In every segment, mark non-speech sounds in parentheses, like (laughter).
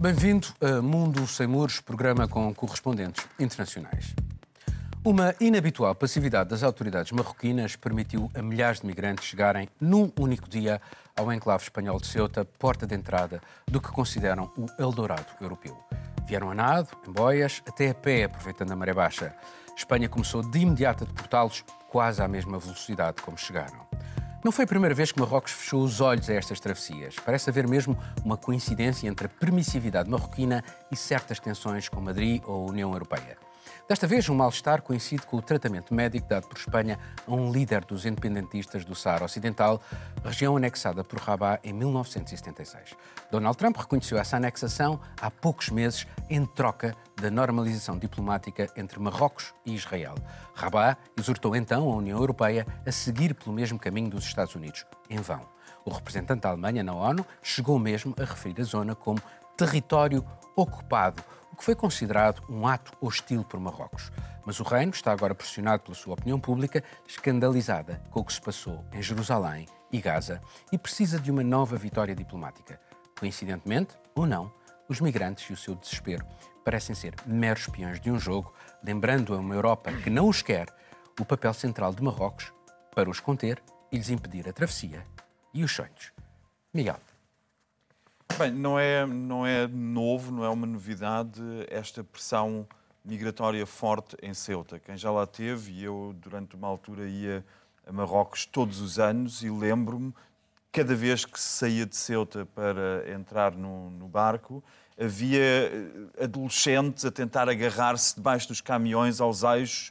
Bem-vindo a Mundo Sem Muros, programa com correspondentes internacionais. Uma inabitual passividade das autoridades marroquinas permitiu a milhares de migrantes chegarem num único dia ao enclave espanhol de Ceuta, porta de entrada do que consideram o Eldorado europeu. Vieram a nado, em boias, até a pé, aproveitando a maré baixa. Espanha começou de imediato a deportá-los quase à mesma velocidade como chegaram. Não foi a primeira vez que Marrocos fechou os olhos a estas travessias. Parece haver mesmo uma coincidência entre a permissividade marroquina e certas tensões com Madrid ou a União Europeia. Desta vez, um mal-estar coincide com o tratamento médico dado por Espanha a um líder dos independentistas do Saara Ocidental, região anexada por Rabat em 1976. Donald Trump reconheceu essa anexação há poucos meses em troca da normalização diplomática entre Marrocos e Israel. Rabat exortou então a União Europeia a seguir pelo mesmo caminho dos Estados Unidos, em vão. O representante da Alemanha na ONU chegou mesmo a referir a zona como território ocupado que foi considerado um ato hostil por Marrocos. Mas o reino está agora pressionado pela sua opinião pública, escandalizada com o que se passou em Jerusalém e Gaza, e precisa de uma nova vitória diplomática. Coincidentemente, ou não, os migrantes e o seu desespero parecem ser meros peões de um jogo, lembrando a uma Europa que não os quer o papel central de Marrocos para os conter e lhes impedir a travessia e os sonhos. Miguel. Bem, não é, não é novo, não é uma novidade esta pressão migratória forte em Ceuta. Quem já lá teve, e eu durante uma altura ia a Marrocos todos os anos e lembro-me, cada vez que saía de Ceuta para entrar no, no barco, havia eh, adolescentes a tentar agarrar-se debaixo dos caminhões aos eixos,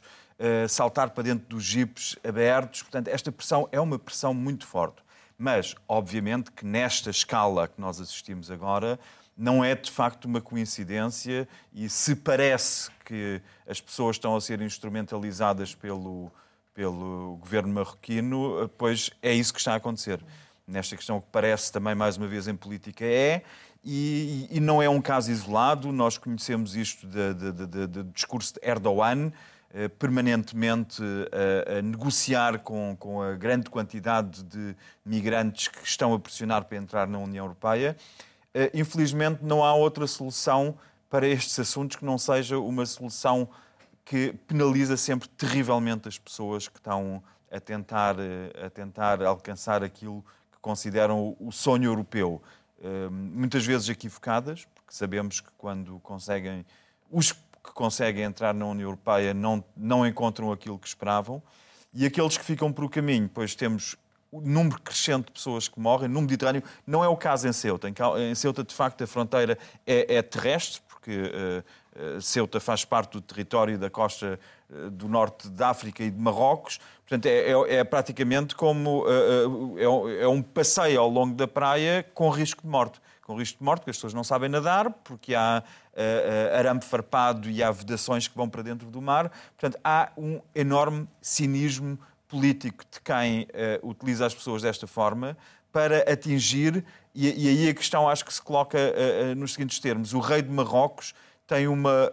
saltar para dentro dos jipes abertos. Portanto, esta pressão é uma pressão muito forte. Mas, obviamente, que nesta escala que nós assistimos agora, não é de facto uma coincidência e se parece que as pessoas estão a ser instrumentalizadas pelo, pelo governo marroquino, pois é isso que está a acontecer. Nesta questão que parece também, mais uma vez, em política é, e, e não é um caso isolado, nós conhecemos isto do discurso de Erdogan, permanentemente a, a negociar com, com, a grande quantidade de migrantes que estão a pressionar para entrar na União Europeia. Eh, infelizmente, não há outra solução para estes assuntos que não seja uma solução que penaliza sempre terrivelmente as pessoas que estão a tentar, eh, a tentar alcançar aquilo que consideram o sonho europeu. Muitas vezes equivocadas, porque sabemos que quando conseguem os que conseguem entrar na União Europeia não, não encontram aquilo que esperavam. E aqueles que ficam por o caminho, pois temos o número crescente de pessoas que morrem no Mediterrâneo. Não é o caso em Ceuta. Em Ceuta, de facto, a fronteira é, é terrestre, porque uh, Ceuta faz parte do território da costa uh, do norte da África e de Marrocos. Portanto, é, é, é praticamente como uh, é, um passeio ao longo da praia com risco de morte com risco de morte, porque as pessoas não sabem nadar, porque há uh, uh, arame farpado e há vedações que vão para dentro do mar. Portanto, há um enorme cinismo político de quem uh, utiliza as pessoas desta forma para atingir, e, e, aí a questão acho que se coloca nos seguintes termos: o rei de Marrocos tem uma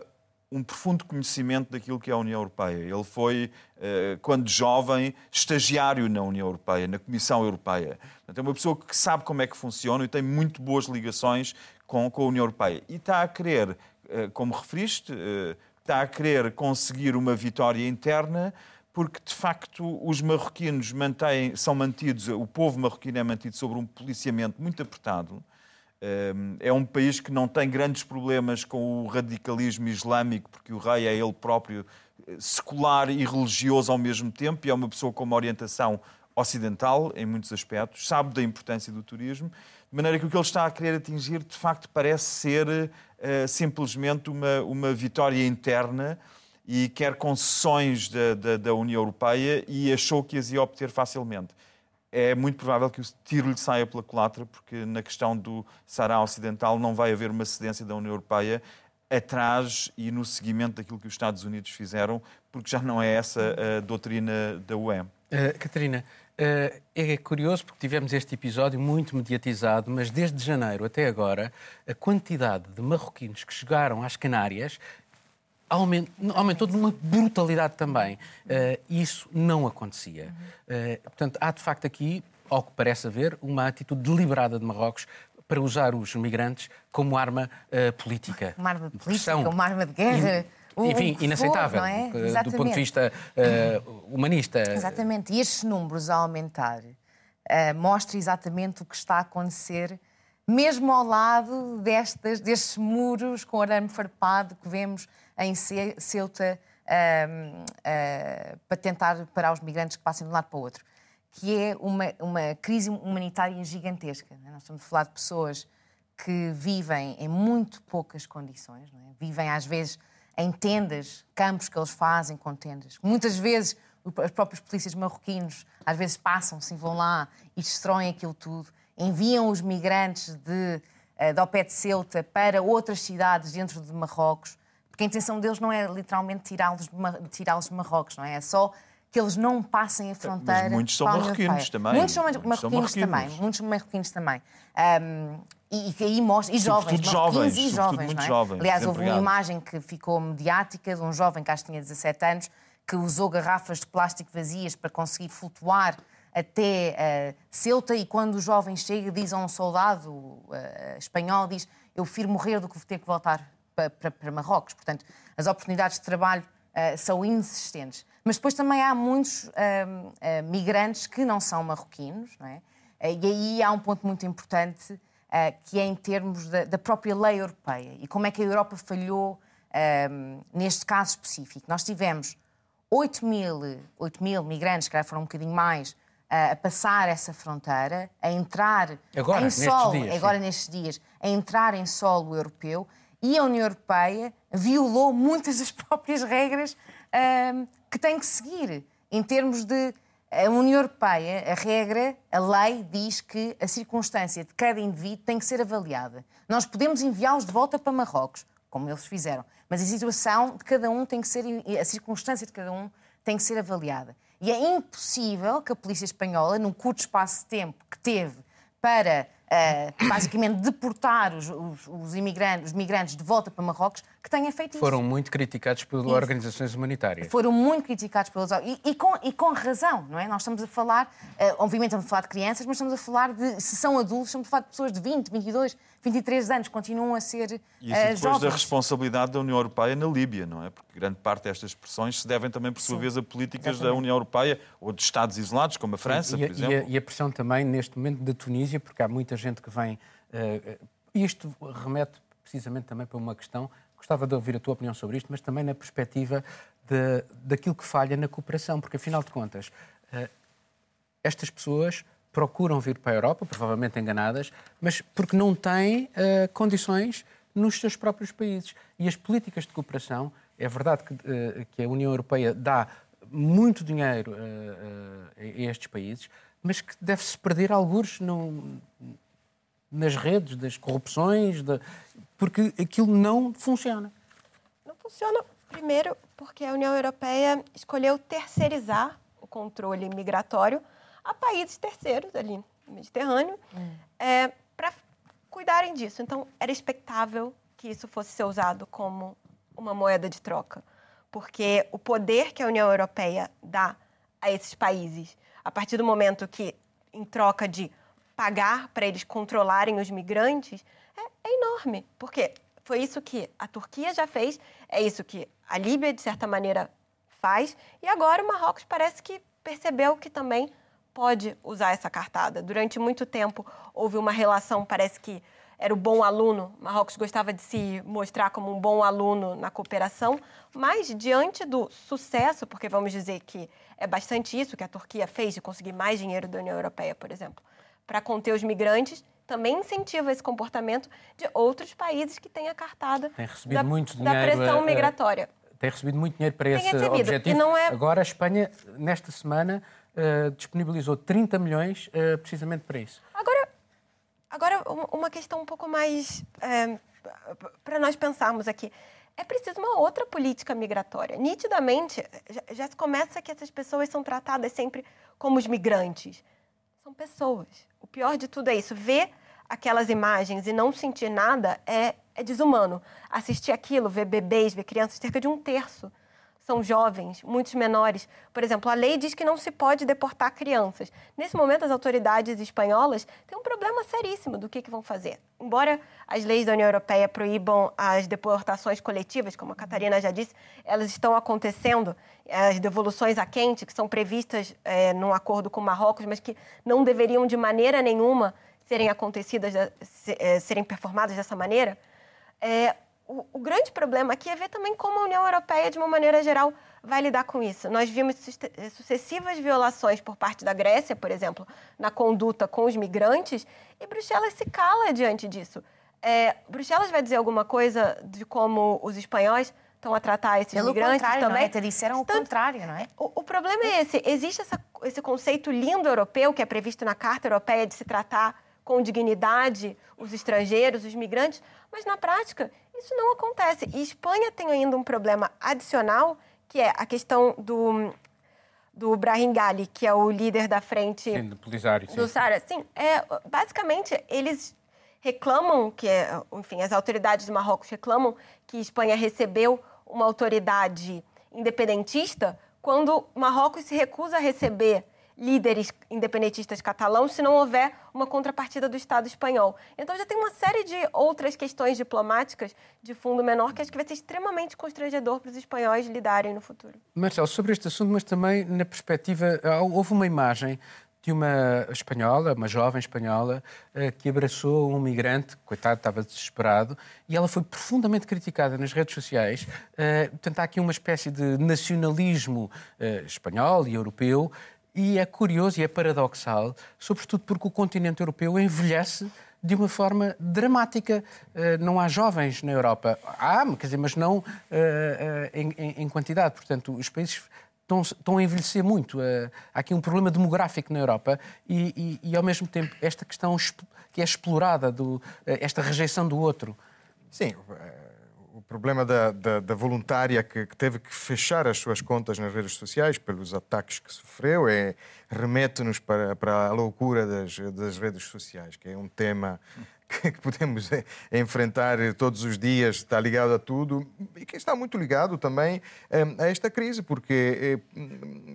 um profundo conhecimento daquilo que é a União Europeia. Ele foi, eh, quando jovem, estagiário na União Europeia, na Comissão Europeia. Portanto, é uma pessoa que sabe como é que funciona e tem muito boas ligações com, a União Europeia. E está a querer, eh, como referiste, eh, está a querer conseguir uma vitória interna porque de facto os marroquinos mantêm, são mantidos, o povo marroquino é mantido sobre um policiamento muito apertado é um país que não tem grandes problemas com o radicalismo islâmico, porque o rei é ele próprio eh, secular e religioso ao mesmo tempo e é uma pessoa com uma orientação ocidental em muitos aspectos, sabe da importância do turismo, de maneira que o que ele está a querer atingir, de facto, parece ser uh, simplesmente uma, uma vitória interna e quer concessões da, da, da União Europeia e achou que as ia obter facilmente é muito provável que o tiro lhe saia pela culatra, porque na questão do Sará Ocidental não vai haver uma cedência da União Europeia atrás e no seguimento daquilo que os Estados Unidos fizeram, porque já não é essa a doutrina da UE. Uh, eh, Catarina, uh, é curioso porque tivemos este episódio muito mediatizado, mas desde janeiro até agora, a quantidade de marroquinos que chegaram às Canárias aumentou de uma brutalidade também. Uh, isso não acontecia. Uh, portanto, há de facto aqui, ao que parece haver, uma atitude deliberada de Marrocos para usar os migrantes como arma uh, política. Uma arma política, Pressão. uma arma de guerra. E, enfim, inaceitável for, é? do ponto de vista uh, humanista. Exatamente. E estes números a aumentar uh, mostra exatamente o que está a acontecer mesmo ao lado destes, destes muros com arame farpado que vemos em Ceuta uh, uh, para tentar parar os migrantes que passem de um lado para o outro, que é uma, uma crise humanitária gigantesca. Nós estamos a falar de pessoas que vivem em muito poucas condições, é? vivem às vezes em tendas, campos que eles fazem com tendas. Muitas vezes os próprios polícias marroquinos às vezes passam-se, vão lá e destroem aquilo tudo enviam os migrantes de, de ao de Ceuta para outras cidades dentro de Marrocos, porque a intenção deles não é literalmente tirá-los de, tirá de Marrocos, não é? É só que eles não passem a fronteira. Mas muitos são marroquinos também. Muitos são marroquinos, também. Muitos marroquinos também. Um, e que aí mostra, e jovens, jovens, e jovens, muito é? jovens. Aliás, houve uma imagem que ficou mediática de um jovem que acho que tinha 17 anos, que usou garrafas de plástico vazias para conseguir flutuar até uh, Ceuta e quando o jovem chega diz a um soldado uh, espanhol, diz eu prefiro morrer do que ter que voltar para, para, para Marrocos. Portanto, as oportunidades de trabalho uh, são inexistentes. Mas depois também há muitos migrantes que não são marroquinos, não é? e aí há um ponto muito importante que é em termos da, da, própria lei europeia e como é que a Europa falhou neste caso específico. Nós tivemos 8 mil, 8 mil migrantes, que foram um bocadinho mais, a passar essa fronteira, a entrar agora, em solo, dias, agora sim. nestes dias, a entrar em solo europeu e a União Europeia violou muitas das (laughs) próprias regras que tem que seguir em termos de a União Europeia, a regra, a lei diz que a circunstância de cada indivíduo tem que ser avaliada. Nós podemos enviá-los de volta para Marrocos, como eles fizeram, mas a situação de cada um tem que ser, a circunstância de cada um tem que ser avaliada. E é impossível que a polícia espanhola, num curto espaço de tempo que teve para basicamente deportar os, os, os, imigrantes, os migrantes de volta para Marrocos, que tenha feito Foram isso. muito criticados isso. organizações humanitárias. Foram muito criticados pelos e, e, com, e com razão, não é? Nós estamos a falar, uh, obviamente estamos a falar de crianças, mas estamos a falar de, se são adultos, estamos a falar de pessoas de 20, 22, 23 anos, continuam a ser uh, e isso depois jovens. da responsabilidade da União Europeia na Líbia, não é? Porque grande parte destas pressões se devem também, por sua Sim, vez, a políticas exatamente. da União Europeia ou de Estados isolados, como a França, e, e, por exemplo. E a, e a pressão também, neste momento, da Tunísia, porque há muita gente que vem... Uh, isto remete precisamente também para uma questão Gostava de ouvir a tua opinião sobre isto, mas também na perspectiva de, daquilo que falha na cooperação, porque afinal de contas, uh, estas pessoas procuram vir para a Europa, provavelmente enganadas, mas porque não têm uh, condições nos seus próprios países. E as políticas de cooperação, é verdade que, uh, que a União Europeia dá muito dinheiro a estes países, mas que deve-se perder alguns nas redes das corrupções, de, porque aquilo não funciona. Não funciona, primeiro, porque a União Europeia escolheu terceirizar o controle migratório a países terceiros ali no Mediterrâneo hum. é, para cuidarem disso. Então, era expectável que isso fosse ser usado como uma moeda de troca, porque o poder que a União Europeia dá a esses países, a partir do momento que, em troca de pagar para eles controlarem os migrantes é, é enorme. Porque foi isso que a Turquia já fez, é isso que a Líbia, de certa maneira, faz, e agora o Marrocos parece que percebeu que também pode usar essa cartada. Durante muito tempo houve uma relação, parece que era o bom aluno, Marrocos gostava de se mostrar como um bom aluno na cooperação, mas diante do sucesso, porque vamos dizer que é bastante isso que a Turquia fez de conseguir mais dinheiro da União Europeia, por exemplo, para conter os migrantes, também incentiva esse comportamento de outros países que têm a cartada da, muito dinheiro, da pressão uh, migratória. Tem recebido muito dinheiro para tem esse recebido. objetivo. É... Agora a Espanha, nesta semana, uh, disponibilizou 30 milhões uh, precisamente para isso. Agora, agora uma questão um pouco mais para nós pensarmos aqui. É preciso uma outra política migratória. Nitidamente, já, já se começa que essas pessoas são tratadas sempre como os migrantes são pessoas. Pior de tudo é isso. Ver aquelas imagens e não sentir nada é, é desumano. Assistir aquilo, ver bebês, ver crianças, cerca de um terço são jovens, muitos menores. Por exemplo, a lei diz que não se pode deportar crianças. Nesse momento, as autoridades espanholas têm um problema seríssimo do que, que vão fazer. Embora as leis da União Europeia proíbam as deportações coletivas, como a Catarina já disse, elas estão acontecendo. As devoluções a quente, que são previstas é, num acordo com Marrocos, mas que não deveriam de maneira nenhuma serem acontecidas, é, serem performadas dessa maneira. É, o, o, grande problema aqui é ver também como a União Europeia, de uma maneira geral, vai lidar com isso. Nós vimos eh, sucessivas violações por parte da Grécia, por exemplo, na conduta com os migrantes, e Bruxelas se cala diante disso. É, Bruxelas vai dizer alguma coisa de como os espanhóis estão a tratar esses Pelo migrantes contrário, também? Não é? disseram o contrário, não é? O, o, problema é esse. Existe essa, esse conceito lindo europeu que é previsto na Carta Europeia de se tratar com dignidade os estrangeiros, os migrantes, mas na prática isso não acontece. E Espanha tem ainda um problema adicional, que é a questão do, do Brahim Gali, que é o líder da frente sim, do Polisário. Sim. Do Sara. Sim, é, basicamente, eles reclamam que, enfim, as autoridades de Marrocos reclamam que Espanha recebeu uma autoridade independentista quando Marrocos se recusa a receber líderes independentistas catalãos se não houver uma contrapartida do Estado espanhol. Então já tem uma série de outras questões diplomáticas de fundo menor que acho que vai ser extremamente constrangedor para os espanhóis lidarem no futuro. Marcelo, sobre este assunto, mas também na perspectiva, houve uma imagem de uma espanhola, uma jovem espanhola, eh, que abraçou um migrante, coitado, estava desesperado, e ela foi profundamente criticada nas redes sociais. Eh, portanto, há aqui uma espécie de nacionalismo eh, espanhol e europeu e é curioso e é paradoxal, sobretudo porque o continente europeu envelhece de uma forma dramática. Eh, não há jovens na Europa. Há, quer dizer, mas não eh, eh, em, quantidade. Portanto, os países estão, estão a envelhecer muito. Há aqui um problema demográfico na Europa e, e, e ao mesmo tempo, esta questão que é explorada, do, esta rejeição do outro. Sim, problema da, da, da voluntária que, que, teve que fechar as suas contas nas redes sociais pelos ataques que sofreu é remete-nos para, para a loucura das, das redes sociais, que é um tema (laughs) que, podemos é, enfrentar todos os dias, está ligado a tudo e que está muito ligado também é, a esta crise, porque, é,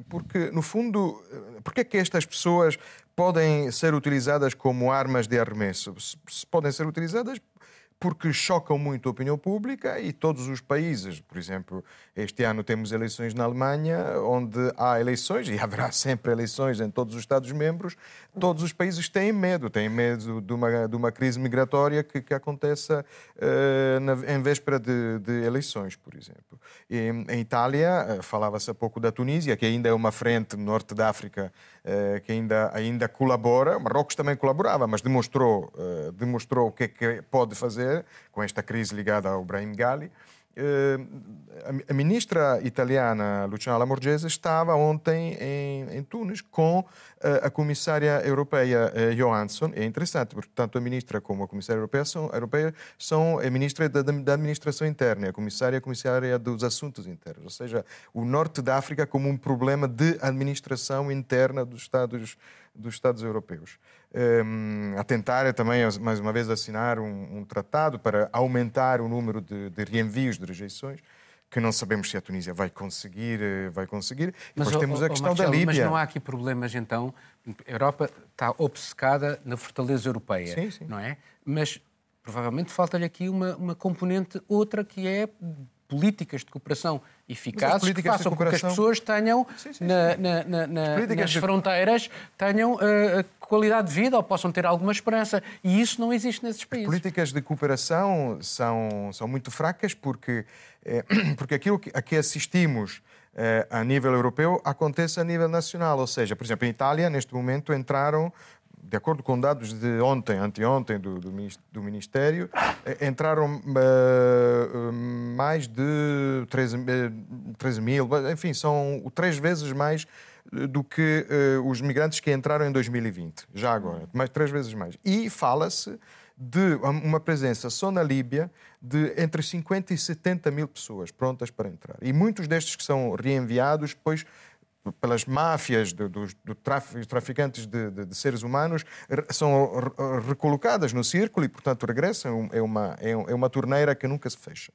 porque no fundo, porque é que estas pessoas podem ser utilizadas como armas de arremesso? Podem ser utilizadas porque chocam muito a opinião pública e todos os países, por exemplo, este ano temos eleições na Alemanha, onde há eleições, e haverá (laughs) sempre eleições em todos os Estados-membros, todos os países têm medo, têm medo de uma, de uma crise migratória que, que aconteça uh, na, em véspera de, de, eleições, por exemplo. E, em Itália, uh, falava-se há pouco da Tunísia, que ainda é uma frente no norte da África uh, que ainda, ainda colabora, Marrocos também colaborava, mas demonstrou, demonstrou o que é que pode fazer com esta crise ligada ao Brahim Gali. Eh, a ministra italiana Luciana Lamorgese estava ontem em, em Tunis com eh, a comissária europeia eh, Johansson. É interessante, porque tanto a ministra como a comissária europeia são, europeia são a ministra da, da administração interna, a comissária a comissária dos assuntos internos. Ou seja, o norte da África como um problema de administração interna dos Estados, dos Estados europeus um, a tentar também, mais uma vez, assinar um, um tratado para aumentar o número de, de, reenvios de rejeições, que não sabemos se a Tunísia vai conseguir. Eh, vai conseguir. E mas, depois temos a questão Marcelo, da Líbia. Mas não há aqui problemas, então. A Europa está obcecada na fortaleza europeia, sim, sim. não é? Mas provavelmente falta-lhe aqui uma, uma componente outra que é políticas de cooperação eficazes que façam com que as pessoas tenham sim, sim, na, na, na, nas de... fronteiras tenham uh, qualidade de vida ou possam ter alguma esperança. E isso não existe nesses países. As políticas de cooperação são, são muito fracas porque, é, (clears throat) porque aquilo que, a que assistimos é, a nível europeu acontece a nível nacional. Ou seja, por exemplo, em Itália, neste momento, entraram de acordo com dados de ontem, anteontem, do, do Ministério, eh, entraram uh, mais de 13, 13 mil, enfim, são três vezes mais do que uh, os migrantes que entraram em 2020, já agora, mais, três vezes mais. E fala-se de uma presença só na Líbia de entre 50 e 70 mil pessoas prontas para entrar. E muitos destes que são reenviados, depois pelas máfias do, do, do traficantes de, de, de, seres humanos são recolocadas no círculo e, portanto, regressam. É uma, é, é uma torneira que nunca se fecha.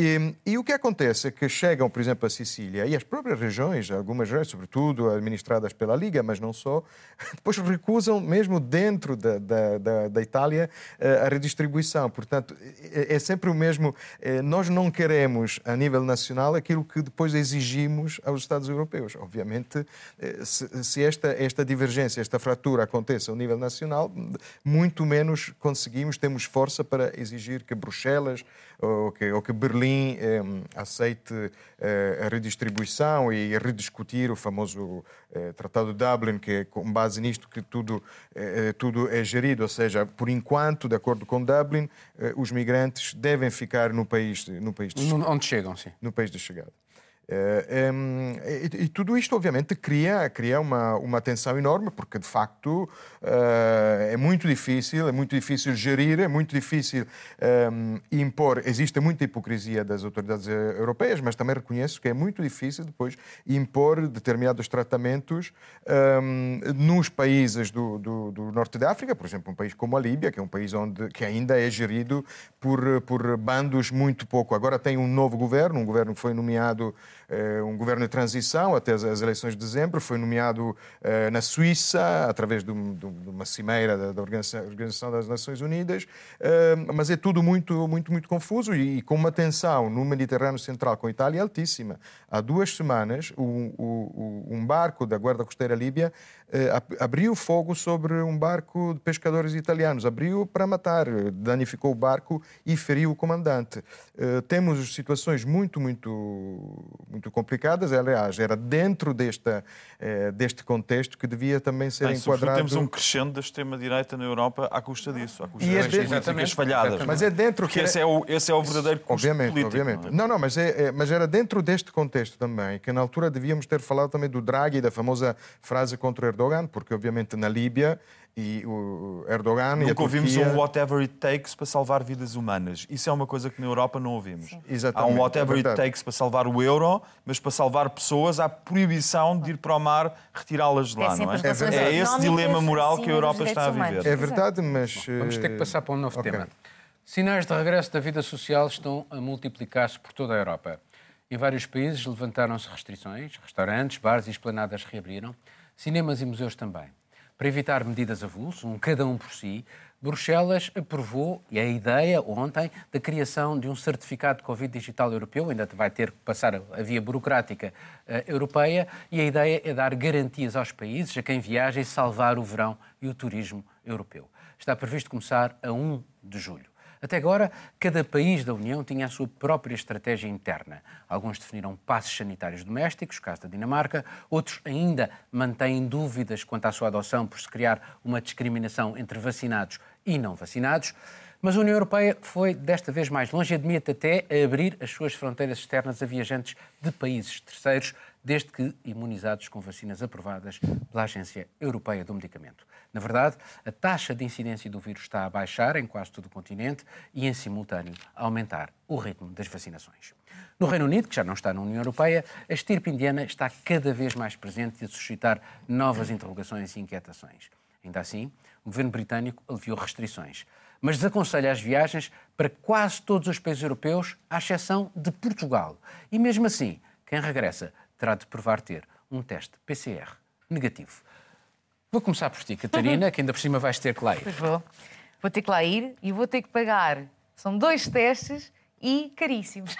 E, e, o que acontece é que chegam, por exemplo, a Sicília e as próprias regiões, algumas regiões, sobretudo administradas pela Liga, mas não só, (laughs) depois recusam, mesmo dentro da, da, da, da Itália, eh, a redistribuição. Portanto, é, é, sempre o mesmo. Eh, nós não queremos, a nível nacional, aquilo que depois exigimos aos Estados europeus. Obviamente, eh, se, se esta, esta divergência, esta fratura aconteça ao nível nacional, muito menos conseguimos, temos força para exigir que Bruxelas ou que, ou que Berlim eh, aceite eh, a redistribuição e rediscutir o famoso eh, Tratado de Dublin, que é com base nisto que tudo, eh, tudo é gerido. Ou seja, por enquanto, de acordo com Dublin, os migrantes devem ficar no país, no país de chegada. Onde chegam, sim. No país de chegada. Um, e, e, tudo isto, obviamente, cria, cria uma, uma tensão enorme, porque de facto uh, é muito difícil, é muito difícil gerir, é muito difícil um, impor. Existe muita hipocrisia das autoridades eh, europeias, mas também reconheço que é muito difícil depois impor determinados tratamentos um, nos países do, do, do, norte da África, por exemplo, um país como a Líbia, que é um país onde, que ainda é gerido por, por bandos muito pouco. Agora tem um novo governo, um governo que foi nomeado eh, um governo de transição até as eleições de dezembro, foi nomeado eh, na Suíça, através de uma cimeira da Organização das Nações Unidas, eh, mas é tudo muito, muito, muito confuso e com uma tensão no Mediterrâneo Central com a Itália altíssima. Há duas semanas, um barco da Guarda Costeira Líbia abriu fogo sobre um barco de pescadores italianos, abriu para matar, danificou o barco e feriu o comandante. Temos situações muito, muito muito complicadas. Aliás, era dentro desta, eh, deste contexto que devia também ser Bem, enquadrado. Temos um crescendo da extrema-direita na Europa à custa disso, à custa e das é políticas falhadas. Mas é dentro que esse, é o, esse é o verdadeiro custo obviamente, político. Obviamente. Não, é? não, não mas, é, é, mas era dentro deste contexto também, que na altura devíamos ter falado também do Draghi, da famosa frase contra Erdogan, porque obviamente na Líbia e o Erdogan Nunca e a Turquia... ouvimos um whatever it takes para salvar vidas humanas. Isso é uma coisa que na Europa não ouvimos. Há um whatever é it takes para salvar o euro, mas para salvar pessoas há proibição de ir para o mar retirá-las de lá, é não é? É, é esse dilema moral que a Europa está a viver. É verdade, mas... Vamos ter que passar para um novo okay. tema. Sinais de regresso da vida social estão a multiplicar-se por toda a Europa. Em vários países levantaram-se restrições, restaurantes, bares e esplanadas reabriram, cinemas e museus também. Para evitar medidas avulso, um cada um por si, Bruxelas aprovou, e a ideia ontem, da criação de um certificado de Covid digital europeu, ainda vai ter que passar a via burocrática uh, europeia, e a ideia é dar garantias aos países, a quem viaja, e salvar o verão e o turismo europeu. Está previsto começar a 1 de julho. Até agora, cada país da União tinha a sua própria estratégia interna. Alguns definiram passos sanitários domésticos, caso da Dinamarca, outros ainda mantêm dúvidas quanto à sua adoção por se criar uma discriminação entre vacinados e não vacinados. Mas a União Europeia foi desta vez mais longe e admite até abrir as suas fronteiras externas a viajantes de países terceiros, desde que imunizados com vacinas aprovadas pela Agência Europeia do Medicamento. Na verdade, a taxa de incidência do vírus está a baixar em quase todo o continente e, em simultâneo, a aumentar o ritmo das vacinações. No Reino Unido, que já não está na União Europeia, a estirpe indiana está cada vez mais presente e a suscitar novas interrogações e inquietações. Ainda assim, o governo britânico aliviou restrições, mas desaconselha as viagens para quase todos os países europeus, à exceção de Portugal. E mesmo assim, quem regressa terá de provar ter um teste PCR negativo. Vou começar por ti, Catarina, (laughs) que ainda por cima vais ter que lá ir. Pois vou. Vou ter que lá ir e vou ter que pagar. São dois testes e caríssimos.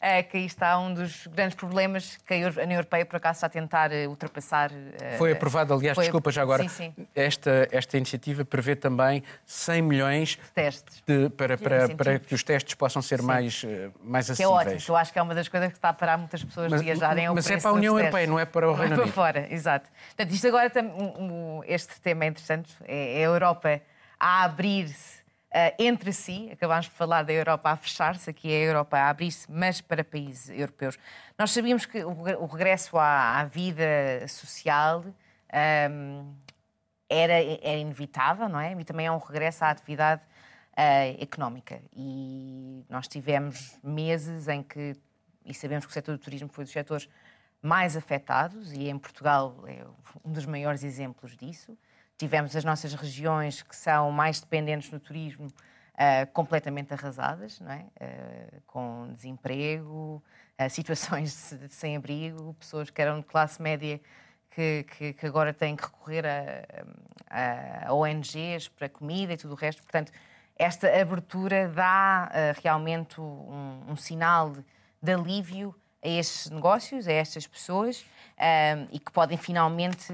é, (laughs) que aí está um dos grandes problemas que a União Europeia, por acaso, está a tentar eh, ultrapassar. Eh, foi aprovado, aliás, foi... desculpa já agora, sim, sim. Esta, esta iniciativa prevê também 100 milhões de testes. De, para, para, para que os testes possam ser mais, eh, mais acessíveis. Que é ótimo, eu acho que é uma das coisas que está a parar muitas pessoas mas, de viajarem ao Mas é para a União Europeia, não é para o Reino (laughs) Unido. para fora, exato. Portanto, isto agora, este tema é interessante, é a Europa a abrir-se entre si, acabámos de falar da Europa a fechar-se, aqui é a Europa a abrir-se, mas para países europeus. Nós sabíamos que o, regresso à, à vida social um, era, era, inevitável, não é? E também é um regresso à atividade uh, económica. E nós tivemos meses em que, e sabemos que o setor do turismo foi dos setores mais afetados, e em Portugal é um dos maiores exemplos disso tivemos as nossas regiões que são mais dependentes do turismo uh, completamente arrasadas, não é? Uh, com desemprego, uh, (laughs) situações de sem-abrigo, pessoas que eram de classe média que, que, que agora têm que recorrer a, a, ONGs para comida e tudo o resto. Portanto, esta abertura dá realmente um, um sinal de, de alívio a estes negócios, a estas pessoas, e que podem finalmente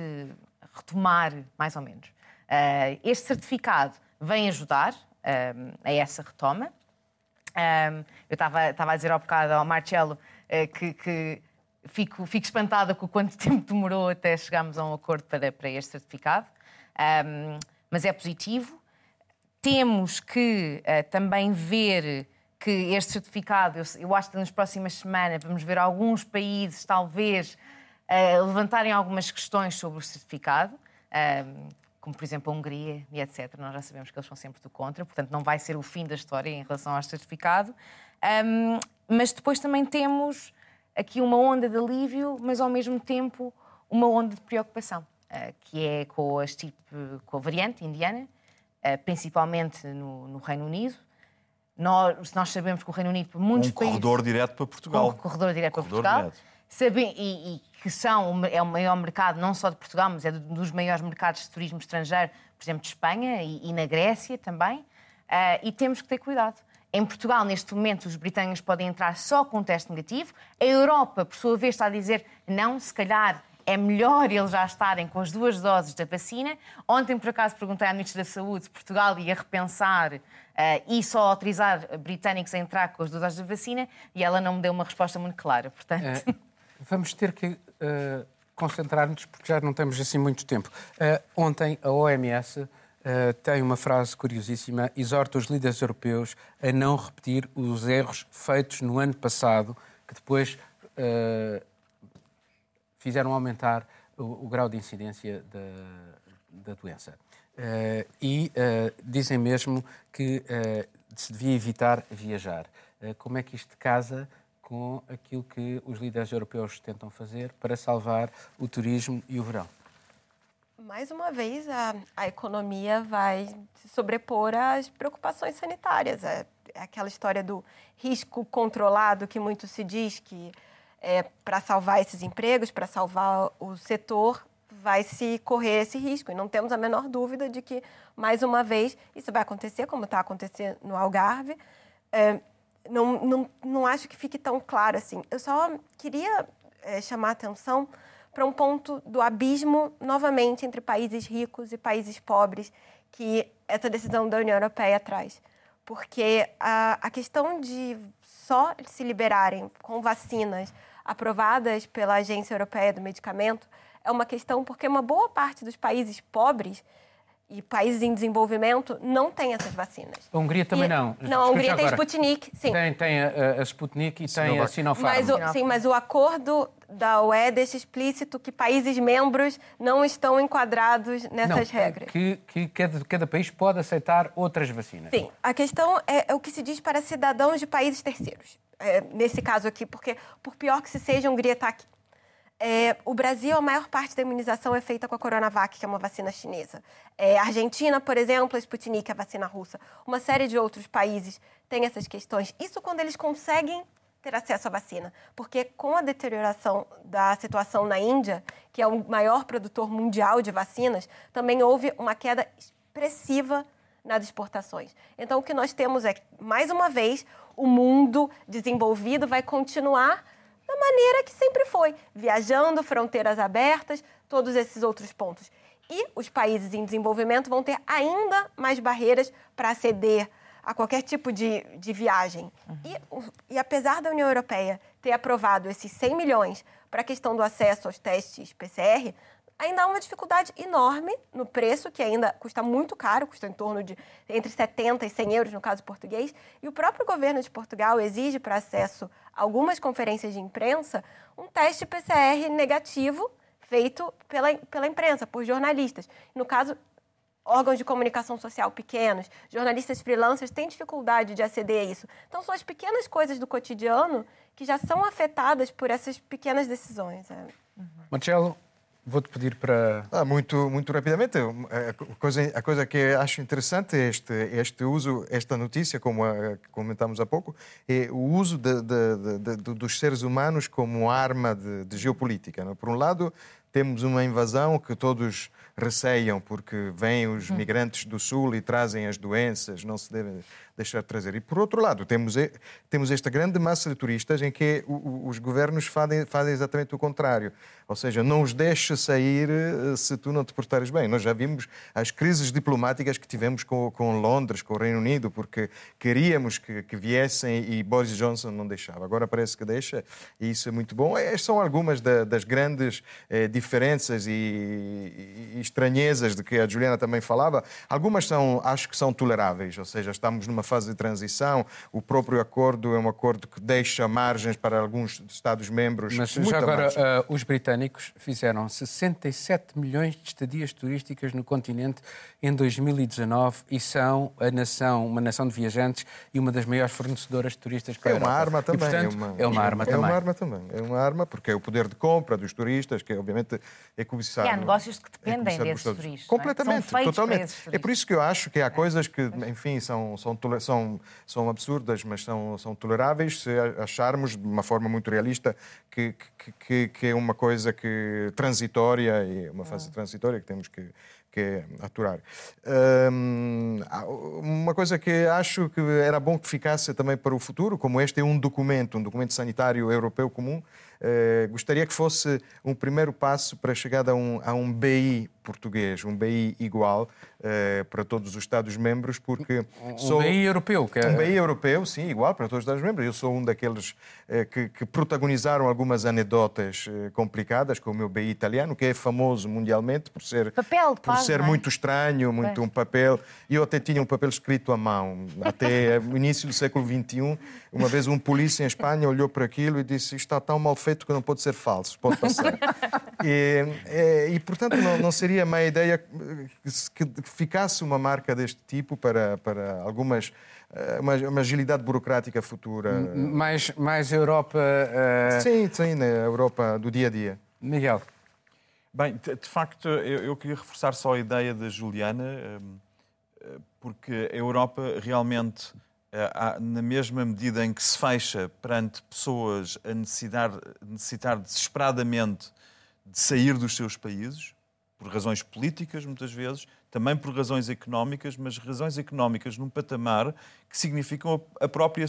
retomar, mais ou menos. Uh, este certificado vem ajudar a essa retoma. Um, eu estava a dizer ao bocado ao Marcelo uh, que, que fico, fico, espantada com quanto (laughs) tempo demorou até chegarmos a um acordo para, para este certificado, um, mas é positivo. Temos que uh, também ver que este certificado, eu, eu, acho que nas próximas semanas vamos ver alguns países, talvez, uh, levantarem algumas questões sobre o certificado. Um, como por exemplo a Hungria e etc. Nós já sabemos que eles são sempre do contra, portanto não vai ser o fim da história em relação ao certificado. Um, mas depois também temos aqui uma onda de alívio, mas ao mesmo tempo uma onda de preocupação, uh, que é com a, estirpe, com a variante indiana, uh, principalmente no, no, Reino Unido. Nós, nós sabemos que o Reino Unido, por muitos um países... corredor direto para Portugal. Um corredor direto corredor para Portugal. Direto. Sabe, e, e, que são, é o maior mercado, não só de Portugal, mas é dos maiores mercados de turismo estrangeiro, por exemplo, de Espanha e, e na Grécia também. Uh, e temos que ter cuidado. Em Portugal, neste momento, os britânicos podem entrar só com um teste negativo. A Europa, por sua vez, está a dizer não, se calhar é melhor eles já estarem com as duas doses da vacina. Ontem, por acaso, perguntei à Ministra da Saúde se Portugal ia repensar uh, e só autorizar britânicos a entrar com as duas doses da vacina e ela não me deu uma resposta muito clara. Portanto. Uh, vamos ter que uh, concentrar-nos, porque já não temos assim muito tempo. Uh, ontem, a OMS uh, tem uma frase curiosíssima: exorta os líderes europeus a não repetir os erros feitos no ano passado, que depois fizeram aumentar o, o, grau de incidência da, da doença. e dizem mesmo que se devia evitar viajar. como é que isto casa com aquilo que os líderes europeus tentam fazer para salvar o turismo e o verão? Mais uma vez, a, a economia vai se sobrepor às preocupações sanitárias. É, é aquela história do risco controlado que muito se diz que é, para salvar esses empregos, para salvar o setor, vai se correr esse risco. E não temos a menor dúvida de que, mais uma vez, isso vai acontecer, como está acontecendo no Algarve. É, não, não, não acho que fique tão claro assim. Eu só queria é, chamar atenção para um ponto do abismo, novamente, entre países ricos e países pobres, que essa decisão da União Europeia traz. Porque a, a questão de só se liberarem com vacinas aprovadas pela Agência Europeia do Medicamento é uma questão porque uma boa parte dos países pobres e países em desenvolvimento não têm essas vacinas. A Hungria também e, não. Não, a Hungria tem Sputnik, sim. Tem, tem a, a Sputnik e tem a Sinopharm. Mas o, sim, mas o acordo da UE deixa explícito que países membros não estão enquadrados nessas não, regras. Que, que cada, cada, país pode aceitar outras vacinas. Sim, a questão é, é o que se diz para cidadãos de países terceiros. É, nesse caso aqui, porque por pior que se seja, a Hungria está aqui. É, o Brasil, a maior parte da imunização é feita com a Coronavac, que é uma vacina chinesa. É, a Argentina, por exemplo, a Sputnik, a vacina russa. Uma série de outros países têm essas questões. Isso quando eles conseguem ter acesso à vacina. Porque com a deterioração da situação na Índia, que é o maior produtor mundial de vacinas, também houve uma queda expressiva nas exportações. Então, o que nós temos é, mais uma vez, o mundo desenvolvido vai continuar da maneira que sempre foi, viajando, fronteiras abertas, todos esses outros pontos. E os países em desenvolvimento vão ter ainda mais barreiras para aceder a qualquer tipo de, de viagem. Uhum. E, e apesar da União Europeia ter aprovado esses 100 milhões para a questão do acesso aos testes PCR, ainda há uma dificuldade enorme no preço, que ainda custa muito caro, custa em torno de entre 70 e 100 euros no caso português, e o próprio governo de Portugal exige para acesso algumas conferências de imprensa um teste PCR negativo feito pela, pela imprensa, por jornalistas. No caso, órgãos de comunicação social pequenos, jornalistas freelancers têm dificuldade de aceder a isso. Então, são as pequenas coisas do cotidiano que já são afetadas por essas pequenas decisões. Marcelo, vou-te pedir para. Ah, muito, muito rapidamente. A coisa, a coisa que acho interessante é este, este uso, esta notícia, como a, comentamos há pouco, é o uso de, de, de, dos seres humanos como arma de, geopolítica. Não? É? Por um lado, temos uma invasão que todos receiam porque vêm os hum. migrantes do Sul e trazem as doenças, não se devem deixar de trazer. E, por outro lado, temos, temos esta grande massa de turistas em que os governos fazem, fazem exatamente o contrário. Ou seja, não os deixa sair eh, se tu não te portares bem. Nós já vimos as crises diplomáticas que tivemos com, com Londres, com o Reino Unido, porque queríamos que, que, viessem e Boris Johnson não deixava. Agora parece que deixa e isso é muito bom. Estas são algumas da, das grandes eh, diferenças e, e, estranhezas de que a Juliana também falava. Algumas são, acho que são toleráveis, ou seja, estamos numa fase de transição. O próprio acordo é um acordo que deixa margens para alguns Estados-membros. Mas já agora, uh, os britânicos fizeram 67 milhões de estadias turísticas no continente em 2019 e são a nação, uma nação de viajantes e uma das maiores fornecedoras de turistas para é a Europa. Uma arma também. E, portanto, é, uma, é uma arma é também. É uma arma também. É uma arma porque é o poder de compra dos turistas, que obviamente é cobiçado. E há negócios que é dependem é. Completamente, totalmente. É por isso que eu acho que há coisas que, enfim, são, são são, são absurdas, mas são, são toleráveis se acharmos de uma forma muito realista que, que, que é uma coisa que transitória e uma fase transitória que temos que, que aturar. Um, uma coisa que acho que era bom que ficasse também para o futuro, como este é um documento, um documento sanitário europeu comum, uh, gostaria que fosse um primeiro passo para a chegada a um, a um BI português, um BI igual uh, para todos os Estados-membros, porque... Um, sou... BI europeu, que é... Um BI europeu, sim, igual para todos os Estados-membros. Eu sou um daqueles uh, que, que, protagonizaram algumas anedotas uh, complicadas com o meu BI italiano, que é famoso mundialmente por ser, papel, por ser é? muito estranho, muito um papel... E eu até tinha um papel escrito à mão. Até (laughs) o início do século XXI, uma vez um polícia em Espanha olhou para aquilo e disse isto está tão mal feito que não pode ser falso, pode passar. (laughs) e, e, e portanto, não, não seria seria má ideia que, que ficasse uma marca deste tipo para, para algumas eh, uma, uma, agilidade burocrática futura. Mais, mais Europa. Uh... Sim, sim, na Europa do dia a dia. Miguel. Bem, de, de facto, eu, eu, queria reforçar só a ideia da Juliana, ehm, eh, porque a Europa realmente, na mesma medida em que se fecha perante pessoas a necessitar, necessitar desesperadamente de sair dos seus países, por razões políticas, muitas vezes, também por razões económicas, mas razões económicas num patamar que significam a própria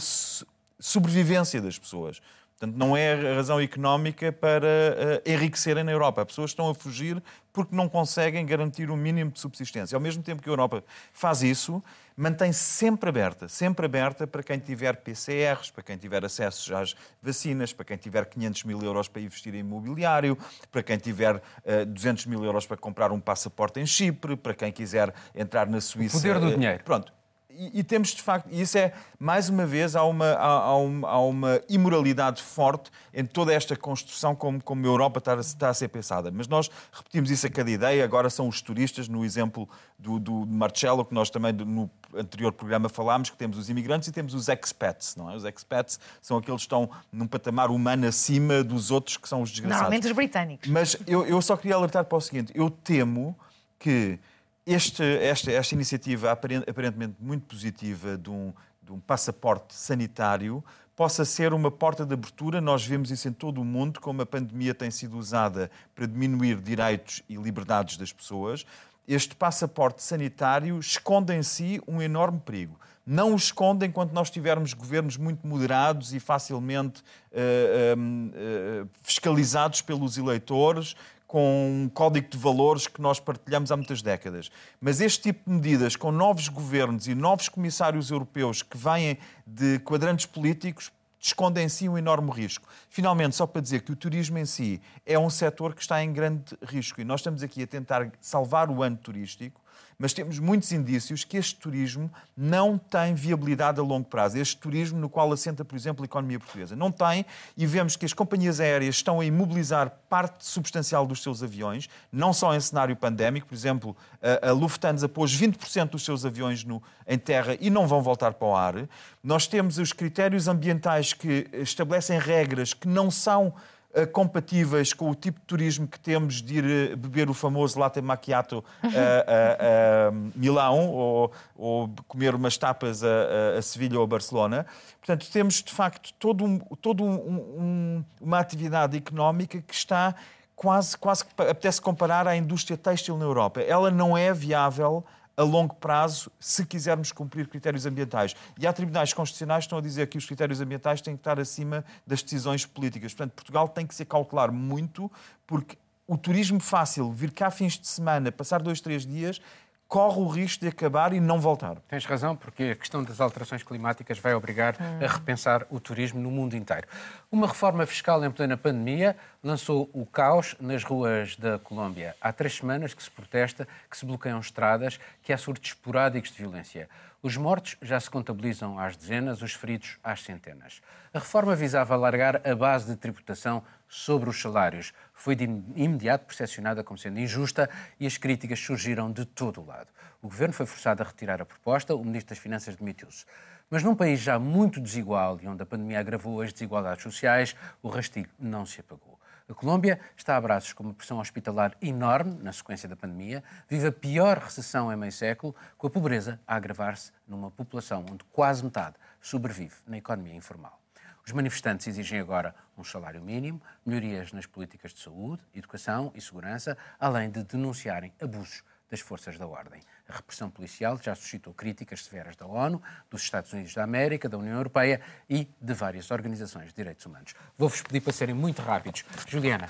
sobrevivência das pessoas. Portanto, não é a razão económica para uh, enriquecerem na Europa. As pessoas estão a fugir porque não conseguem garantir o um mínimo de subsistência. Ao mesmo tempo que a Europa faz isso, mantém-se sempre aberta, sempre aberta para quem tiver PCRs, para quem tiver acesso às vacinas, para quem tiver 500 mil euros para investir em imobiliário, para quem tiver uh, 200 mil euros para comprar um passaporte em Chipre, para quem quiser entrar na Suíça. O poder do uh, dinheiro. Pronto e, e, temos de facto, e isso é, mais uma vez, há uma, há, há uma, há uma imoralidade forte em toda esta construção como, como a Europa está, está, a ser pensada. Mas nós repetimos isso a cada ideia, agora são os turistas, no exemplo do, do Marcelo, que nós também no anterior programa falámos, que temos os imigrantes e temos os expats, não é? Os expats são aqueles que estão num patamar humano acima dos outros que são os desgraçados. Normalmente os britânicos. Mas eu, eu só queria alertar para o seguinte, eu temo que este, esta, esta iniciativa aparentemente muito positiva de um, de um passaporte sanitário possa ser uma porta de abertura. Nós vemos isso em todo o mundo, como a pandemia tem sido usada para diminuir direitos e liberdades das pessoas. Este passaporte sanitário esconde em si um enorme perigo. Não o esconde enquanto nós tivermos governos muito moderados e facilmente uh, uh, fiscalizados pelos eleitores, com um código de valores que nós partilhamos há muitas décadas. Mas este tipo de medidas, com novos governos e novos comissários europeus que vêm de quadrantes políticos, escondem em si um enorme risco. Finalmente, só para dizer que o turismo em si é um setor que está em grande risco e nós estamos aqui a tentar salvar o ano turístico mas temos muitos indícios que este turismo não tem viabilidade a longo prazo. Este turismo no qual assenta, por exemplo, a economia portuguesa. Não tem, e vemos que as companhias aéreas estão a imobilizar parte substancial dos seus aviões, não só em cenário pandémico, por exemplo, a Lufthansa pôs 20% dos seus aviões no, em terra e não vão voltar para o ar. Nós temos os critérios ambientais que estabelecem regras que não são uh, compatíveis com o tipo de turismo que temos de ir uh, beber o famoso latte macchiato a, (laughs) Milão ou, ou, comer umas tapas a, a, Sevilha ou a Barcelona. Portanto, temos de facto todo, um, todo um, um, uma atividade económica que está quase, quase que apetece comparar à indústria têxtil na Europa. Ela não é viável a longo prazo se quisermos cumprir critérios ambientais. E há tribunais constitucionais que estão a dizer que os critérios ambientais têm que estar acima das decisões políticas. Portanto, Portugal tem que se cautelar muito, porque o turismo fácil, vir cá fins de semana, passar dois, três dias, corre o risco de acabar e não voltar. Tens razão, porque a questão das alterações climáticas vai obrigar hum. a repensar o turismo no mundo inteiro. Uma reforma fiscal em plena pandemia lançou o caos nas ruas da Colômbia. Há três semanas que se protesta, que se bloqueiam estradas, que há surtos esporádicos de violência. Os mortos já se contabilizam às dezenas, os feridos às centenas. A reforma visava alargar a base de tributação sobre os salários. Foi de imediato percepcionada como sendo injusta e as críticas surgiram de todo o lado. O governo foi forçado a retirar a proposta, o ministro das Finanças demitiu-se. Mas num país já muito desigual e onde a pandemia agravou as desigualdades sociais, o rastigo não se apagou. A Colômbia está a braços com uma pressão hospitalar enorme na sequência da pandemia, vive a pior recessão em meio século, com a pobreza a agravar-se numa população onde quase metade sobrevive na economia informal. Os manifestantes exigem agora um salário mínimo, melhorias nas políticas de saúde, educação e segurança, além de denunciarem abusos das forças da ordem. A repressão policial já suscitou críticas severas da ONU, dos Estados Unidos da América, da União Europeia e de várias organizações de direitos humanos. Vou-vos pedir para serem muito rápidos. Juliana.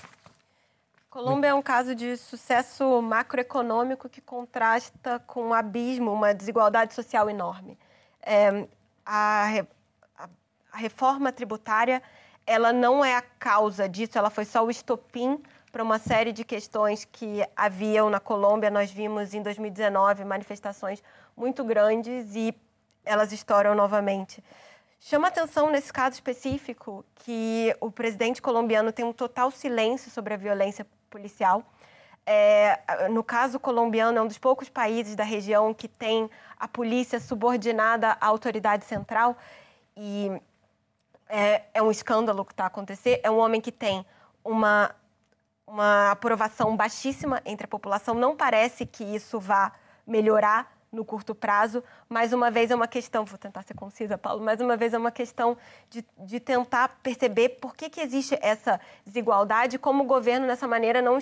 Colômbia é um caso de sucesso macroeconômico que contrasta com um abismo, uma desigualdade social enorme. É, a, a reforma tributária ela não é a causa disso, ela foi só o estopim para uma série de questões que haviam na Colômbia. Nós vimos em 2019 manifestações muito grandes e elas estouram novamente. Chama atenção nesse caso específico que o presidente colombiano tem um total silêncio sobre a violência policial. É, no caso colombiano, é um dos poucos países da região que tem a polícia subordinada à autoridade central. E é, é um escândalo que está a acontecer. É um homem que tem uma, uma aprovação baixíssima entre a população. Não parece que isso vá melhorar no curto prazo. Mais uma vez é uma questão, vou tentar ser concisa, Paulo, mais uma vez é uma questão de, de tentar perceber por que, que existe essa desigualdade, como o governo, nessa maneira, não,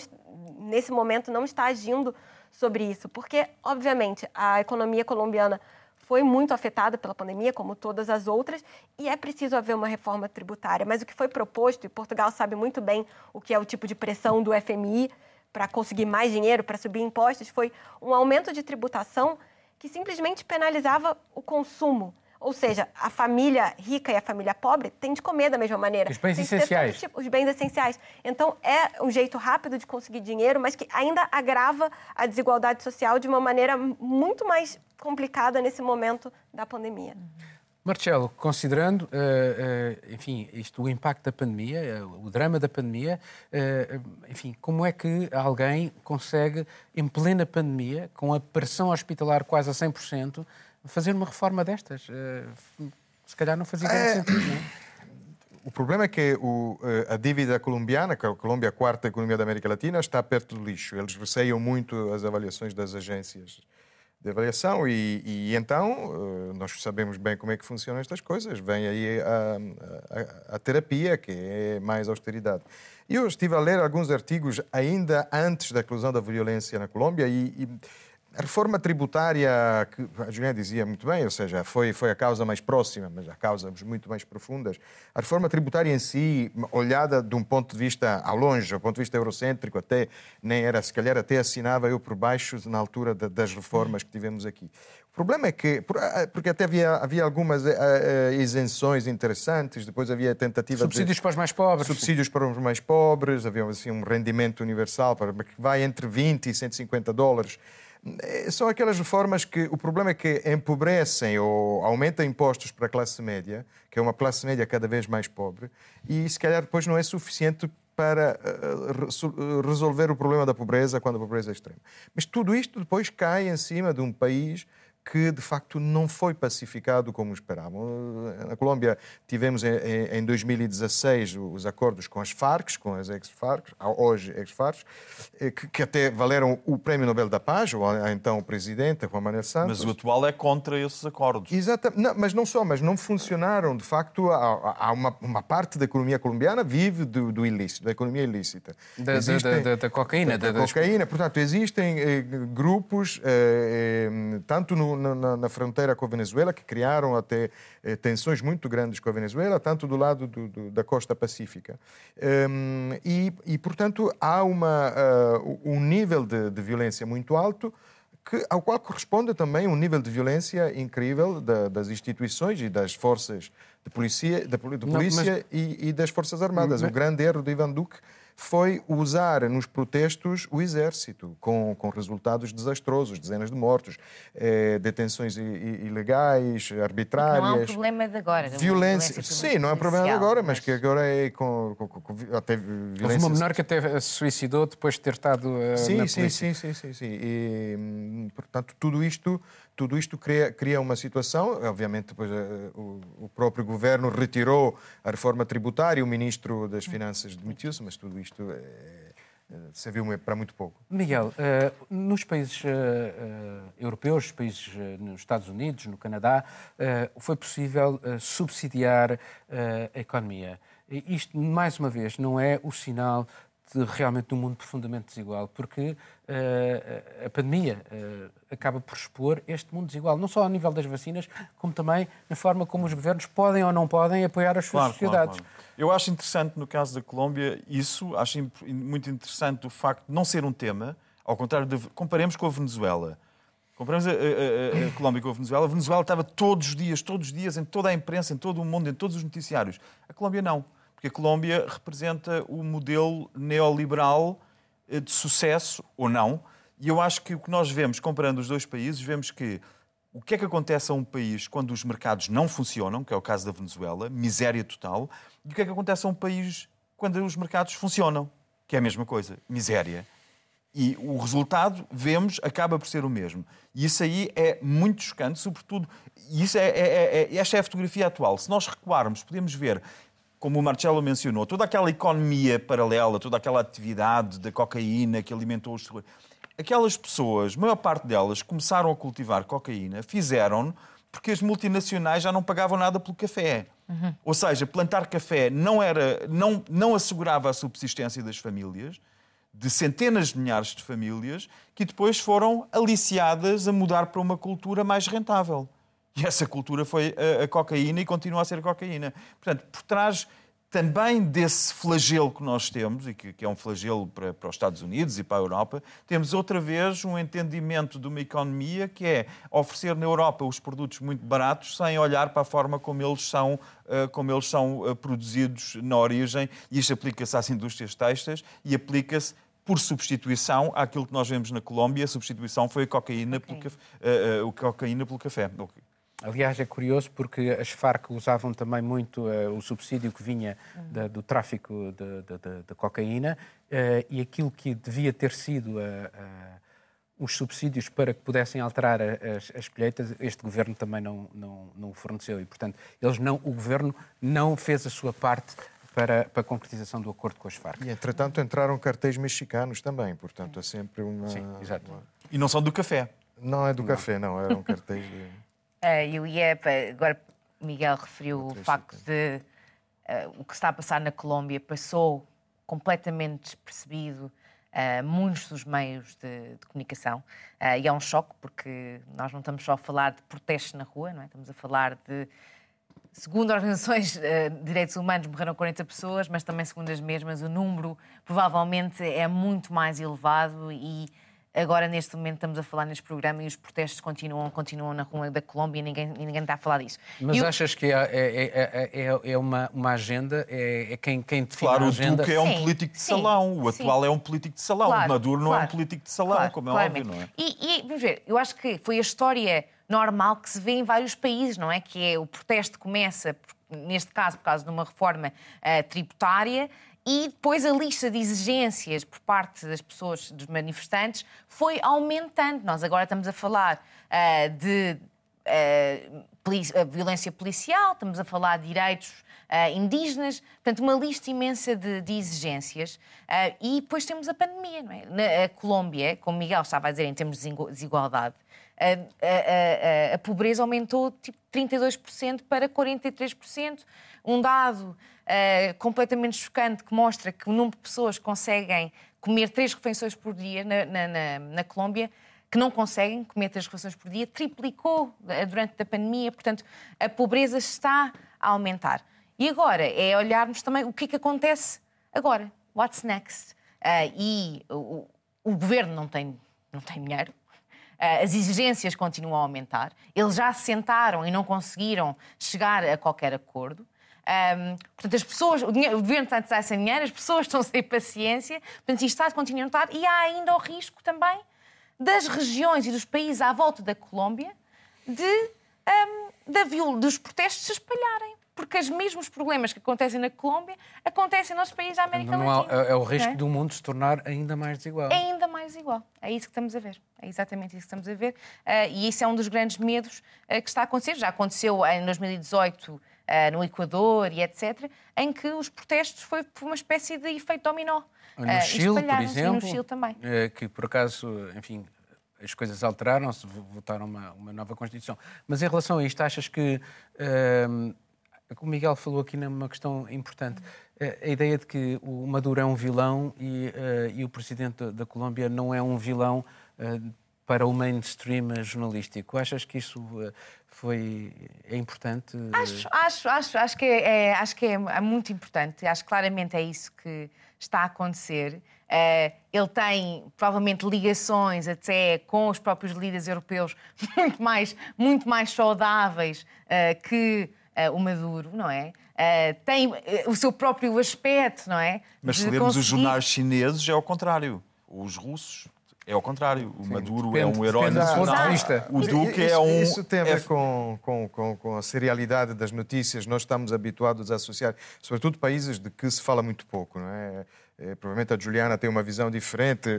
nesse momento, não está agindo sobre isso. Porque, obviamente, a economia colombiana foi muito afetada pela pandemia, como todas as outras, e é preciso haver uma reforma tributária. Mas o que foi proposto, e Portugal sabe muito bem o que é o tipo de pressão do FMI para conseguir mais dinheiro, para subir impostos, foi um aumento de tributação que simplesmente penalizava o consumo. Ou seja, a família rica e a família pobre têm de comer da mesma maneira. Os bens essenciais. Tipo, os bens essenciais. Então, é um jeito rápido de conseguir dinheiro, mas que ainda agrava a desigualdade social de uma maneira muito mais complicada nesse momento da pandemia. Marcelo, considerando, uh, uh, enfim, isto, o impacto da pandemia, uh, o drama da pandemia, enfim, como é que alguém consegue, em plena pandemia, com a pressão hospitalar quase a 100%, fazer uma reforma destas? se calhar não fazia é... sentido, não é? O problema é que o, a dívida colombiana, que a Colômbia é a quarta economia da América Latina, está perto do lixo. Eles receiam muito as avaliações das agências de avaliação e, e, então eh, nós sabemos bem como é que funcionam estas coisas. Vem aí a, a, a, terapia, que é mais austeridade. Eu estive a ler alguns artigos ainda antes da eclosão da violência na Colômbia e, e a reforma tributária, que a Juliana dizia muito bem, ou seja, foi, foi a causa mais próxima, mas há causas muito mais profundas. A reforma tributária em si, olhada de um ponto de vista ao longe, do ponto de vista eurocêntrico, até nem era, se calhar até assinava eu por baixo na altura das reformas que tivemos aqui. O problema é que, porque até havia, havia algumas uh, isenções interessantes, depois havia tentativa Subsídios de... para os mais pobres. Subsídios para os mais pobres, havia assim, um rendimento universal para, que vai entre 20 e 150 dólares são aquelas reformas que o problema é que empobrecem ou aumentam impostos para a classe média, que é uma classe média cada vez mais pobre, e se calhar depois não é suficiente para uh, resolver o problema da pobreza quando a pobreza é extrema. Mas tudo isto depois cai em cima de um país que de facto não foi pacificado como esperavam. Na Colômbia tivemos em 2016 os acordos com as Farc, com as ex-Farc, hoje ex-Farc, eh, que até valeram o Prémio Nobel da Paz, ou então o presidente Juan Manuel Santos. Mas o atual é contra esses acordos. Exatamente, não, mas não só, mas não funcionaram. De facto, há, há uma, uma, parte da economia colombiana vive do, do ilícito, da economia ilícita. Da, existem, da, da, da cocaína. Da, cocaína, portanto, existem eh, grupos, eh, eh, tanto no na, na, fronteira com a Venezuela, que criaram até eh, tensões muito grandes com a Venezuela, tanto do lado do, do, da costa pacífica. Um, e, e, portanto, há uma, uh, um nível de, de violência muito alto, que, ao qual corresponde também um nível de violência incrível da, das instituições e das forças de polícia, de, polícia Não, mas... e, e, das Forças Armadas. Mas... O grande erro de Ivan Duque foi usar nos protestos o exército, com, com resultados desastrosos, dezenas de mortos, eh, detenções ilegais, arbitrárias. Não é um problema de agora. Violência. Sim, não é um problema de agora, mas, mas que agora é com, com, com, até violência. Houve uma menor que até se suicidou depois de ter estado uh, sim, na sim, polícia. Sim, sim, sim, sim. E, hum, portanto, tudo isto tudo isto cria, cria uma situação, obviamente depois uh, o, o, próprio governo retirou a reforma tributária, o ministro das Finanças demitiu-se, mas tudo isto é, serviu para muito pouco. Miguel, nos países europeus, países nos Estados Unidos, no Canadá, foi possível subsidiar a economia. Isto, mais uma vez, não é o sinal realmente de um mundo profundamente desigual, porque uh, a pandemia uh, acaba por expor este mundo desigual, não só ao nível das vacinas, como também na forma como os governos podem ou não podem apoiar as suas claro, sociedades. Claro, claro. Eu acho interessante no caso da Colômbia isso, acho muito interessante o facto de não ser um tema, ao contrário de comparemos com a Venezuela. Comparamos a, a, a, Colômbia com a Venezuela. A Venezuela estava todos os dias, todos os dias, em toda a imprensa, em todo o mundo, em todos os noticiários. A Colômbia não porque a Colômbia representa o modelo neoliberal eh, de sucesso ou não. E eu acho que o que nós vemos, comparando os dois países, vemos que o que é que acontece a um país quando os mercados não funcionam, que é o caso da Venezuela, miséria total, e o que é que acontece a um país quando os mercados funcionam, que é a mesma coisa, miséria. E o resultado, vemos, acaba por ser o mesmo. E isso aí é muito chocante, sobretudo. Isso é, é, é, é esta é a fotografia atual. Se nós recuarmos, podemos ver como o Marcelo mencionou, toda aquela economia paralela, toda aquela atividade da cocaína que alimentou os aquelas pessoas, a maior parte delas, começaram a cultivar cocaína, fizeram porque as multinacionais já não pagavam nada pelo café. Uhum. Ou seja, plantar café não, era, não, não assegurava a subsistência das famílias, de centenas de milhares de famílias, que depois foram aliciadas a mudar para uma cultura mais rentável. E essa cultura foi a, a cocaína e continua a ser a cocaína. Portanto, por trás também desse flagelo que nós temos, e que, que é um flagelo para, para, os Estados Unidos e para a Europa, temos outra vez um entendimento de uma economia que é oferecer na Europa os produtos muito baratos sem olhar para a forma como eles são, uh, como eles são uh, produzidos na origem, e isto aplica-se às indústrias textas e aplica-se por substituição àquilo que nós vemos na Colômbia, a substituição foi a cocaína, okay. pelo, café, uh, cocaína pelo café. Aliás, é curioso porque as Farc usavam também muito uh, o subsídio que vinha da, do tráfico de, de, de, de cocaína uh, e aquilo que devia ter sido uh, os subsídios para que pudessem alterar as, as colheitas, este governo também não, não, não forneceu. E, portanto, eles não, o governo não fez a sua parte para, para a concretização do acordo com as Farc. E, entretanto, entraram cartéis mexicanos também, portanto, é sempre uma... Sim, exato. Uma... E não são do café. Não é do não. café, não, eram cartéis de... Uh, eu ia, agora Miguel referiu o facto de uh, o que está a passar na Colômbia passou completamente despercebido a uh, muitos dos meios de, de comunicação. Uh, e é um choque, porque nós não estamos só a falar de protestos na rua, não é? estamos a falar de. Segundo organizações de direitos humanos, morreram 40 pessoas, mas também, segundo as mesmas, o número provavelmente é muito mais elevado e Agora, neste momento, estamos a falar neste programa e os protestos continuam, continuam na rua da Colômbia e ninguém, e ninguém está a falar disso. Mas achas que é, é, é, é, uma, uma agenda? É, quem, quem define claro, a agenda? Claro, o Duque é um sim, político de salão. o atual sim. é um político de salão. Claro, o Maduro não claro, é um político de salão, claro, como é claramente. óbvio, não é? E, e, vamos ver, eu acho que foi a história normal que se vê em vários países, não é? Que é o protesto começa, neste caso, por causa de uma reforma uh, tributária e depois a lista de exigências por parte das pessoas, dos manifestantes, foi aumentando. Nós agora estamos a falar uh, de uh, violência policial, estamos a falar de direitos uh, indígenas, portanto, uma lista imensa de, de exigências. e depois temos a pandemia, não é? Na Colômbia, como Miguel estava a dizer, em termos de desigualdade, a, a, a, a pobreza aumentou tipo 32% para 43%. Um dado uh, completamente chocante que mostra que o número de pessoas que conseguem comer três refeições por dia na, na, na, na Colômbia que não conseguem comer três refeições por dia, triplicou eh, durante a pandemia, portanto, a pobreza está a aumentar. E agora é olharmos também o que é que acontece agora. What's next? Uh, e o, o, governo não tem, não tem dinheiro, as exigências continuam a aumentar, eles já se sentaram e não conseguiram chegar a qualquer acordo. Um, portanto, as pessoas, o, dinheiro, o governo está a estar sem dinheiro, as pessoas (laughs) estão sem paciência, portanto, isto está a continuar e há ainda o risco também das regiões e dos países à volta da Colômbia de, um, da dos protestos se espalharem. Porque os mesmos problemas que acontecem na Colômbia acontecem nos países da América não Latina. Há, é o risco é? do mundo se tornar ainda mais desigual. É ainda mais desigual. É isso que estamos a ver. É exatamente isso que estamos a ver. Uh, e isso é um dos grandes medos uh, que está a acontecer. Já aconteceu em 2018 uh, no Equador e etc., em que os protestos foi uma espécie de efeito dominó. No Chile, por exemplo, no Chile também. Que por acaso, enfim, as coisas alteraram-se, votaram uma, uma nova Constituição. Mas em relação a isto, achas que. Uh, o Miguel falou aqui numa questão importante. A ideia de que o Maduro é um vilão e, uh, e o presidente da Colômbia não é um vilão uh, para o mainstream jornalístico. Achas que isso uh, foi é importante? Acho, acho, acho, acho que, é, é, acho que é, é muito importante. Acho que claramente é isso que está a acontecer. Uh, ele tem provavelmente ligações até com os próprios líderes europeus (laughs) muito mais, muito mais saudáveis uh, que o Maduro, não é? tem o seu próprio aspecto, não é? Mas se lermos conseguir... os jornais chineses, é ao contrário. Os russos é ao contrário. O Sim, Maduro depende, é um herói nacional. O Duque é um. Isso tem a ver é... com, com, com, a serialidade das notícias. Nós estamos habituados a associar, sobretudo países de que se fala muito pouco, não é? É, provavelmente a Juliana tem uma visão diferente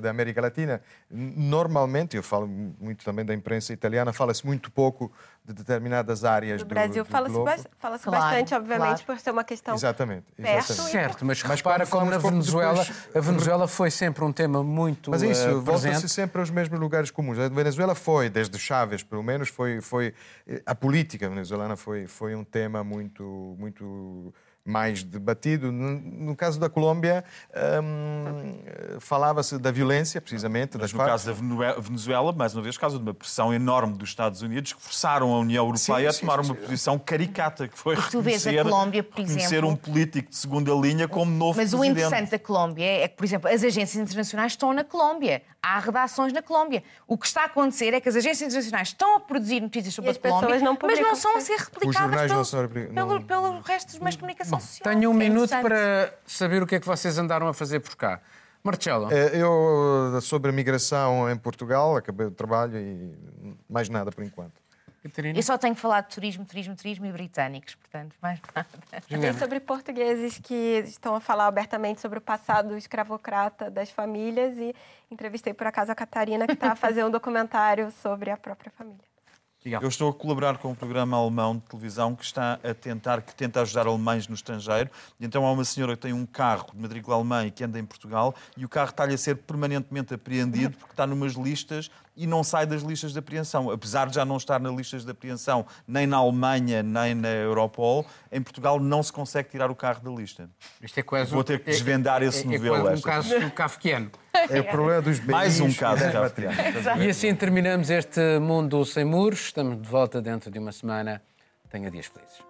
da América Latina. Normalmente, eu falo muito também da imprensa italiana, fala-se muito pouco de determinadas áreas do, do Brasil. Fala-se ba fala claro, bastante, obviamente, claro. por ser uma questão exatamente, exatamente. Certo, mas, mas repara como na Venezuela, depois... a Venezuela foi sempre um tema muito Mas isso, uh, volta-se sempre aos mesmos lugares comuns. A Venezuela foi, desde Chávez, pelo menos, foi, foi a política venezuelana foi, foi um tema muito, muito mais debatido. No, caso da Colômbia, hum, falava-se da violência, precisamente. Mas no caso da Venezuela, mais uma vez, caso de uma pressão enorme dos Estados Unidos que forçaram a União Europeia sim, sim, a tomar sim, uma posição caricata, que foi reconhecer, a Colômbia, por exemplo, um político de segunda linha como novo Mas presidente. o interessante da Colômbia é que, por exemplo, as agências internacionais estão na Colômbia. Há redações na Colômbia. O que está a acontecer é que as agências internacionais estão a produzir notícias sobre a Colômbia, não mas não são a ser replicadas pelo, são... pelo, pelo resto dos meios de comunicação social. Tenho um é minuto para saber o que é que vocês andaram a fazer por cá. Marcelo. É, eu, sobre a migração em Portugal, acabei o trabalho e mais nada por enquanto. Catarina? Eu só tenho falado de turismo, turismo, turismo e britânicos, portanto, mais nada. Tem sobre portugueses que estão a falar abertamente sobre o passado escravocrata das famílias e entrevistei por acaso a Catarina, que está a fazer um documentário sobre a própria família. Eu estou a colaborar com um programa alemão de televisão que está a tentar, que tenta ajudar alemães no estrangeiro. E então há uma senhora que tem um carro de matrícula alemã e que anda em Portugal e o carro está-lhe a ser permanentemente apreendido porque está numas listas e não sai das listas de apreensão. Apesar de já não estar nas listas de apreensão nem na Alemanha nem na Europol, em Portugal não se consegue tirar o carro da lista. Isto é quase Vou ter que desvendar é, esse é, novelo. É um caso kafkiano. É o problema dos bens. (laughs) Mais um caso E assim terminamos este Mundo Sem Muros. Estamos de volta dentro de uma semana. Tenha dias felizes.